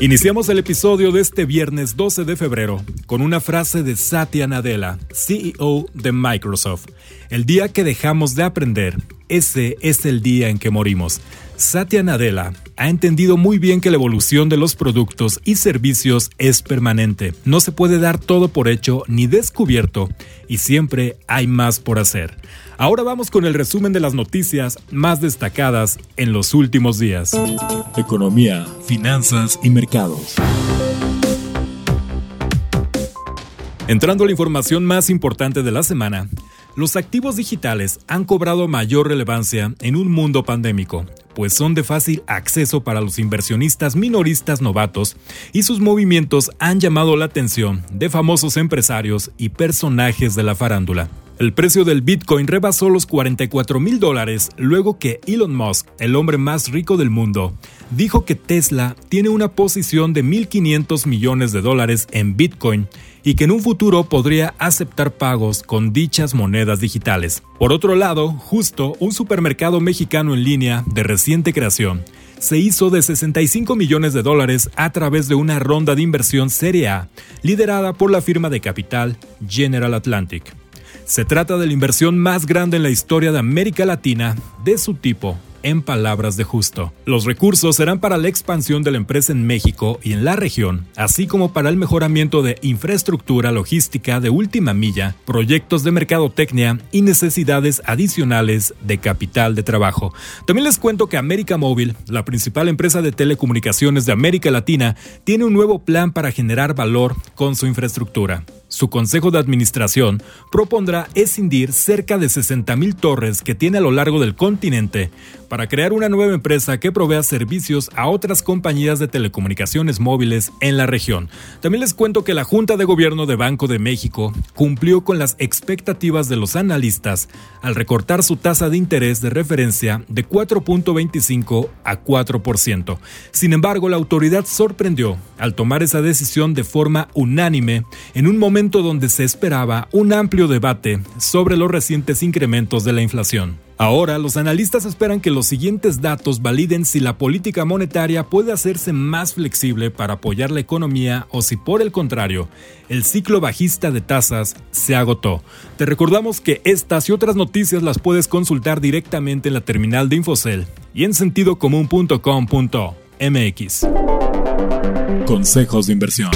Iniciamos el episodio de este viernes 12 de febrero con una frase de Satya Nadella, CEO de Microsoft. El día que dejamos de aprender, ese es el día en que morimos. Satya Nadella ha entendido muy bien que la evolución de los productos y servicios es permanente. No se puede dar todo por hecho ni descubierto y siempre hay más por hacer. Ahora vamos con el resumen de las noticias más destacadas en los últimos días. Economía, finanzas y mercados. Entrando a la información más importante de la semana, los activos digitales han cobrado mayor relevancia en un mundo pandémico, pues son de fácil acceso para los inversionistas minoristas novatos y sus movimientos han llamado la atención de famosos empresarios y personajes de la farándula. El precio del Bitcoin rebasó los 44 mil dólares luego que Elon Musk, el hombre más rico del mundo, dijo que Tesla tiene una posición de 1.500 millones de dólares en Bitcoin y que en un futuro podría aceptar pagos con dichas monedas digitales. Por otro lado, justo un supermercado mexicano en línea de reciente creación se hizo de 65 millones de dólares a través de una ronda de inversión Serie A liderada por la firma de capital General Atlantic. Se trata de la inversión más grande en la historia de América Latina de su tipo en palabras de Justo. Los recursos serán para la expansión de la empresa en México y en la región, así como para el mejoramiento de infraestructura logística de última milla, proyectos de mercadotecnia y necesidades adicionales de capital de trabajo. También les cuento que América Móvil, la principal empresa de telecomunicaciones de América Latina, tiene un nuevo plan para generar valor con su infraestructura. Su consejo de administración propondrá escindir cerca de 60.000 torres que tiene a lo largo del continente para crear una nueva empresa que provea servicios a otras compañías de telecomunicaciones móviles en la región. También les cuento que la Junta de Gobierno de Banco de México cumplió con las expectativas de los analistas al recortar su tasa de interés de referencia de 4.25 a 4%. Sin embargo, la autoridad sorprendió al tomar esa decisión de forma unánime en un momento donde se esperaba un amplio debate sobre los recientes incrementos de la inflación. Ahora, los analistas esperan que los siguientes datos validen si la política monetaria puede hacerse más flexible para apoyar la economía o si por el contrario, el ciclo bajista de tasas se agotó. Te recordamos que estas y otras noticias las puedes consultar directamente en la terminal de Infocel y en sentidocomún.com.mx. Consejos de inversión.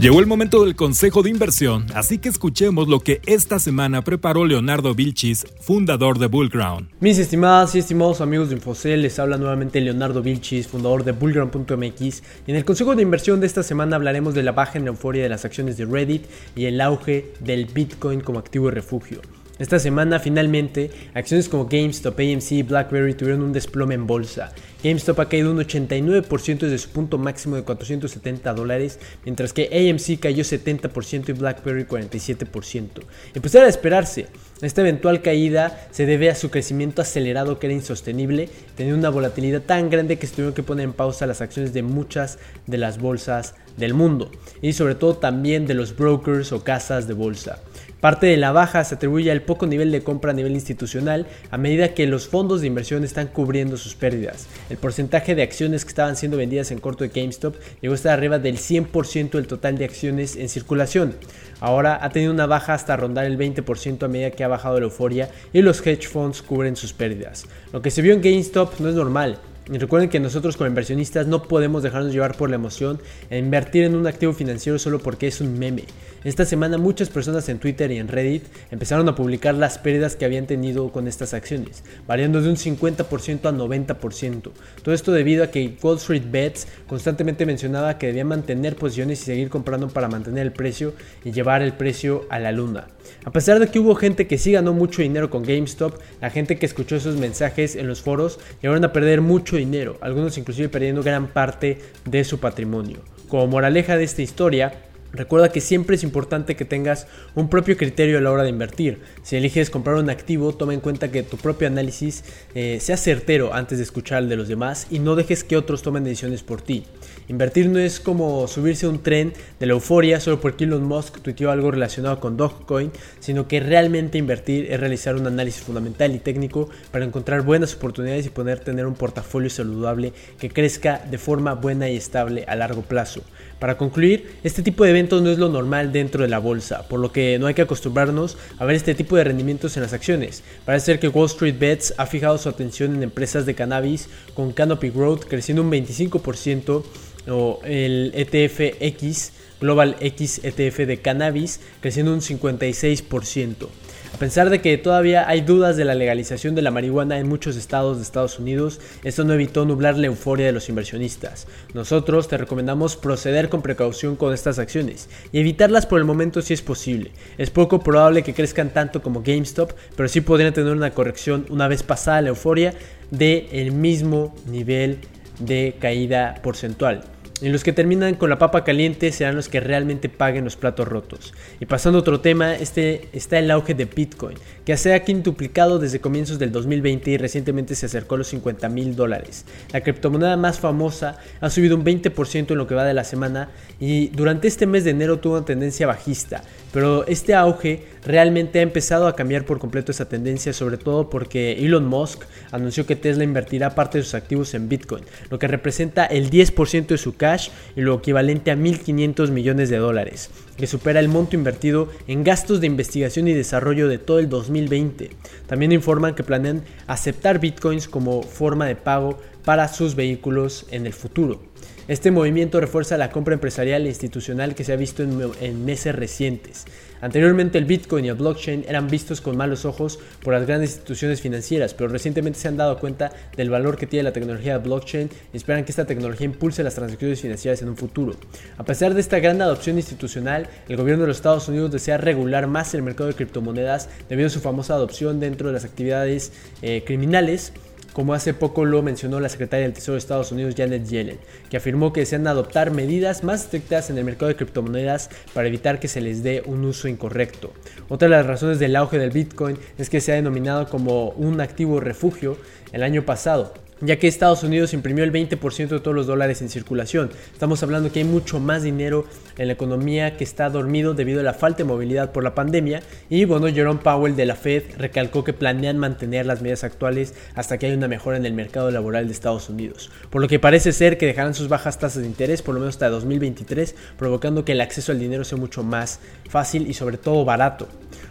Llegó el momento del consejo de inversión, así que escuchemos lo que esta semana preparó Leonardo Vilchis, fundador de Bullground. Mis estimadas y estimados amigos de Infocel, les habla nuevamente Leonardo Vilchis, fundador de Bullground.mx. En el consejo de inversión de esta semana hablaremos de la baja en la euforia de las acciones de Reddit y el auge del Bitcoin como activo y refugio. Esta semana finalmente, acciones como GameStop, AMC y BlackBerry tuvieron un desplome en bolsa. GameStop ha caído un 89% desde su punto máximo de 470 dólares, mientras que AMC cayó 70% y BlackBerry 47%. Y pues era de esperarse. Esta eventual caída se debe a su crecimiento acelerado que era insostenible, teniendo una volatilidad tan grande que se tuvieron que poner en pausa las acciones de muchas de las bolsas del mundo y sobre todo también de los brokers o casas de bolsa. Parte de la baja se atribuye al poco nivel de compra a nivel institucional a medida que los fondos de inversión están cubriendo sus pérdidas. El porcentaje de acciones que estaban siendo vendidas en corto de GameStop llegó a estar arriba del 100% del total de acciones en circulación. Ahora ha tenido una baja hasta rondar el 20% a medida que ha bajado la euforia y los hedge funds cubren sus pérdidas. Lo que se vio en GameStop no es normal Recuerden que nosotros como inversionistas no podemos dejarnos llevar por la emoción e invertir en un activo financiero solo porque es un meme. Esta semana muchas personas en Twitter y en Reddit empezaron a publicar las pérdidas que habían tenido con estas acciones, variando de un 50% a 90%. Todo esto debido a que Wall Street Bets constantemente mencionaba que debían mantener posiciones y seguir comprando para mantener el precio y llevar el precio a la luna. A pesar de que hubo gente que sí ganó mucho dinero con GameStop, la gente que escuchó esos mensajes en los foros llegaron a perder mucho dinero, algunos inclusive perdiendo gran parte de su patrimonio. Como moraleja de esta historia, Recuerda que siempre es importante que tengas un propio criterio a la hora de invertir. Si eliges comprar un activo, toma en cuenta que tu propio análisis eh, sea certero antes de escuchar el de los demás y no dejes que otros tomen decisiones por ti. Invertir no es como subirse a un tren de la euforia solo porque Elon Musk tuiteó algo relacionado con Dogecoin, sino que realmente invertir es realizar un análisis fundamental y técnico para encontrar buenas oportunidades y poder tener un portafolio saludable que crezca de forma buena y estable a largo plazo. Para concluir, este tipo de eventos no es lo normal dentro de la bolsa, por lo que no hay que acostumbrarnos a ver este tipo de rendimientos en las acciones. Parece ser que Wall Street Bets ha fijado su atención en empresas de cannabis con Canopy Growth creciendo un 25% o el ETF X, Global X ETF de cannabis creciendo un 56%. A pesar de que todavía hay dudas de la legalización de la marihuana en muchos estados de Estados Unidos, esto no evitó nublar la euforia de los inversionistas. Nosotros te recomendamos proceder con precaución con estas acciones y evitarlas por el momento si es posible. Es poco probable que crezcan tanto como GameStop, pero sí podrían tener una corrección una vez pasada la euforia de el mismo nivel de caída porcentual. Y los que terminan con la papa caliente serán los que realmente paguen los platos rotos. Y pasando a otro tema, este está el auge de Bitcoin, que se ha quintuplicado desde comienzos del 2020 y recientemente se acercó a los 50 mil dólares. La criptomoneda más famosa ha subido un 20% en lo que va de la semana y durante este mes de enero tuvo una tendencia bajista, pero este auge realmente ha empezado a cambiar por completo esa tendencia, sobre todo porque Elon Musk anunció que Tesla invertirá parte de sus activos en Bitcoin, lo que representa el 10% de su cash y lo equivalente a 1.500 millones de dólares, que supera el monto invertido en gastos de investigación y desarrollo de todo el 2020. También informan que planean aceptar Bitcoins como forma de pago para sus vehículos en el futuro. Este movimiento refuerza la compra empresarial e institucional que se ha visto en, meses recientes. Anteriormente el Bitcoin y el blockchain eran vistos con malos ojos por las grandes instituciones financieras, pero recientemente se han dado cuenta del valor que tiene la tecnología de blockchain y esperan que esta tecnología impulse las transacciones financieras en un futuro. A pesar de esta gran adopción institucional, el gobierno de los Estados Unidos desea regular más el mercado de criptomonedas debido a su famosa adopción dentro de las actividades eh, criminales como hace poco lo mencionó la secretaria del Tesoro de Estados Unidos Janet Yellen, que afirmó que desean adoptar medidas más estrictas en el mercado de criptomonedas para evitar que se les dé un uso incorrecto. Otra de las razones del auge del Bitcoin es que se ha denominado como un activo refugio el año pasado, ya que Estados Unidos imprimió el 20% de todos los dólares en circulación. Estamos hablando que hay mucho más dinero en la economía que está dormido debido a la falta de movilidad por la pandemia. Y bueno, Jerome Powell de la Fed recalcó que planean mantener las medidas actuales hasta que haya una mejora en el mercado laboral de Estados Unidos. Por lo que parece ser que dejarán sus bajas tasas de interés por lo menos hasta 2023, provocando que el acceso al dinero sea mucho más fácil y sobre todo barato.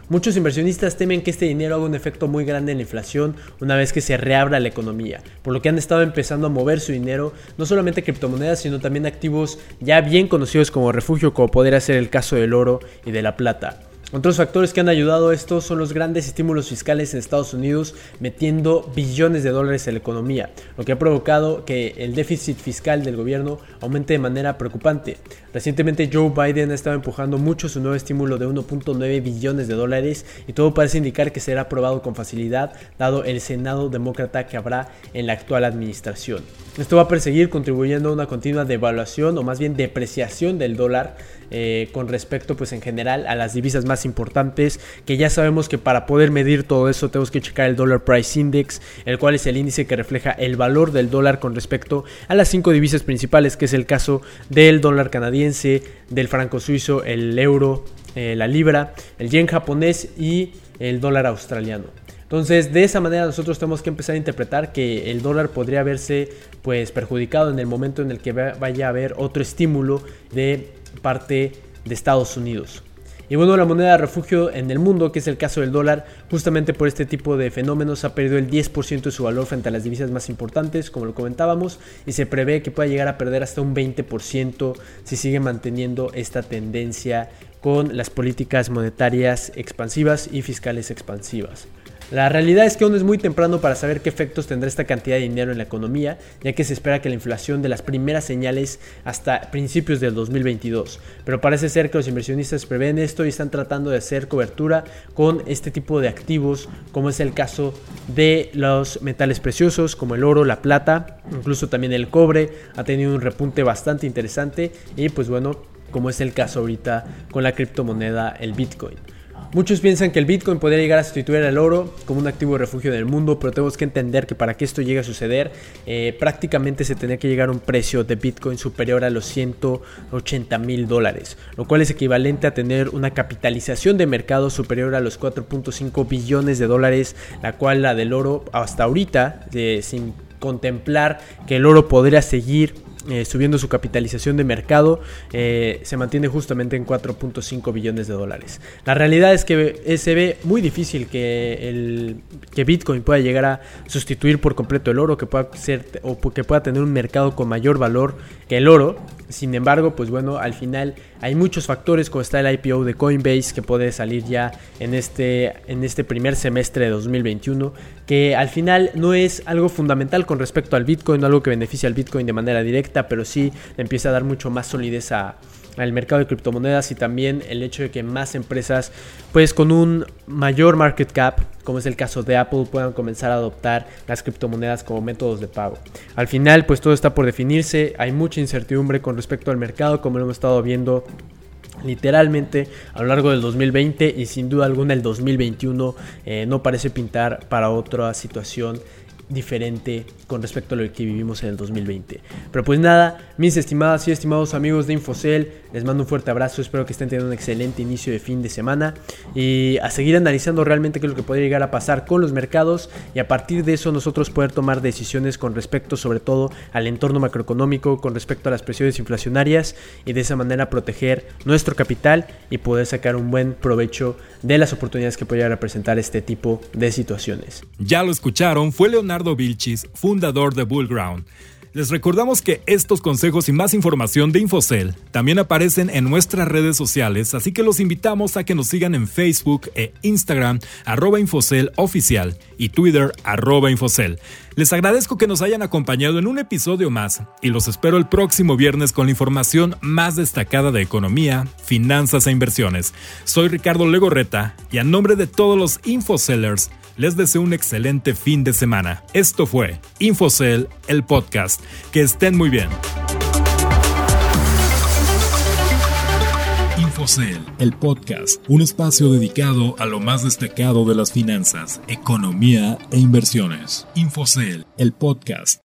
Muchos inversionistas temen que este dinero haga un efecto muy grande en la inflación una vez que se reabra la economía, por lo que han estado empezando a mover su dinero, no solamente criptomonedas, sino también activos ya bien conocidos como refugio, como podría ser el caso del oro y de la plata. Otros factores que han ayudado a esto son los grandes estímulos fiscales en Estados Unidos metiendo billones de dólares en la economía, lo que ha provocado que el déficit fiscal del gobierno aumente de manera preocupante. Recientemente Joe Biden ha estado empujando mucho su nuevo estímulo de 1.9 billones de dólares y todo parece indicar que será aprobado con facilidad dado el Senado demócrata que habrá en la actual administración. Esto va a perseguir contribuyendo a una continua devaluación o más bien depreciación del dólar eh, con respecto pues en general a las divisas más importantes que ya sabemos que para poder medir todo eso tenemos que checar el Dollar Price Index el cual es el índice que refleja el valor del dólar con respecto a las cinco divisas principales que es el caso del dólar canadiense del franco suizo el euro eh, la libra el yen japonés y el dólar australiano entonces, de esa manera nosotros tenemos que empezar a interpretar que el dólar podría verse pues perjudicado en el momento en el que vaya a haber otro estímulo de parte de Estados Unidos. Y bueno, la moneda de refugio en el mundo, que es el caso del dólar, justamente por este tipo de fenómenos ha perdido el 10% de su valor frente a las divisas más importantes, como lo comentábamos, y se prevé que pueda llegar a perder hasta un 20% si sigue manteniendo esta tendencia con las políticas monetarias expansivas y fiscales expansivas. La realidad es que aún es muy temprano para saber qué efectos tendrá esta cantidad de dinero en la economía, ya que se espera que la inflación de las primeras señales hasta principios del 2022. Pero parece ser que los inversionistas prevén esto y están tratando de hacer cobertura con este tipo de activos, como es el caso de los metales preciosos como el oro, la plata, incluso también el cobre, ha tenido un repunte bastante interesante y pues bueno, como es el caso ahorita con la criptomoneda, el Bitcoin. Muchos piensan que el Bitcoin podría llegar a sustituir al oro como un activo de refugio del mundo, pero tenemos que entender que para que esto llegue a suceder, eh, prácticamente se tendría que llegar a un precio de Bitcoin superior a los 180 mil dólares, lo cual es equivalente a tener una capitalización de mercado superior a los 4.5 billones de dólares, la cual la del oro hasta ahorita, eh, sin contemplar que el oro podría seguir eh, subiendo su capitalización de mercado, eh, se mantiene justamente en 4.5 billones de dólares. La realidad es que se ve muy difícil que, el, que Bitcoin pueda llegar a sustituir por completo el oro, que pueda ser o que pueda tener un mercado con mayor valor que el oro. Sin embargo, pues bueno, al final hay muchos factores, como está el IPO de Coinbase, que puede salir ya en este, en este primer semestre de 2021, que al final no es algo fundamental con respecto al Bitcoin, no algo que beneficia al Bitcoin de manera directa, pero sí empieza a dar mucho más solidez al mercado de criptomonedas y también el hecho de que más empresas pues con un mayor market cap como es el caso de Apple puedan comenzar a adoptar las criptomonedas como métodos de pago. Al final pues todo está por definirse, hay mucha incertidumbre con respecto al mercado como lo hemos estado viendo literalmente a lo largo del 2020 y sin duda alguna el 2021 eh, no parece pintar para otra situación diferente con respecto a lo que vivimos en el 2020. Pero pues nada, mis estimadas y estimados amigos de Infocel, les mando un fuerte abrazo, espero que estén teniendo un excelente inicio de fin de semana y a seguir analizando realmente qué es lo que podría llegar a pasar con los mercados y a partir de eso nosotros poder tomar decisiones con respecto sobre todo al entorno macroeconómico, con respecto a las presiones inflacionarias y de esa manera proteger nuestro capital y poder sacar un buen provecho de las oportunidades que puede representar este tipo de situaciones. Ya lo escucharon, fue Leonardo Vilchis, fundador de Bullground. Les recordamos que estos consejos y más información de Infocel también aparecen en nuestras redes sociales, así que los invitamos a que nos sigan en Facebook e Instagram, arroba Infocel oficial y Twitter, arroba Infocel. Les agradezco que nos hayan acompañado en un episodio más y los espero el próximo viernes con la información más destacada de economía, finanzas e inversiones. Soy Ricardo Legorreta y a nombre de todos los Infocellers, les deseo un excelente fin de semana. Esto fue Infocel, el podcast. Que estén muy bien. Infocel, el podcast, un espacio dedicado a lo más destacado de las finanzas, economía e inversiones. Infocel, el podcast.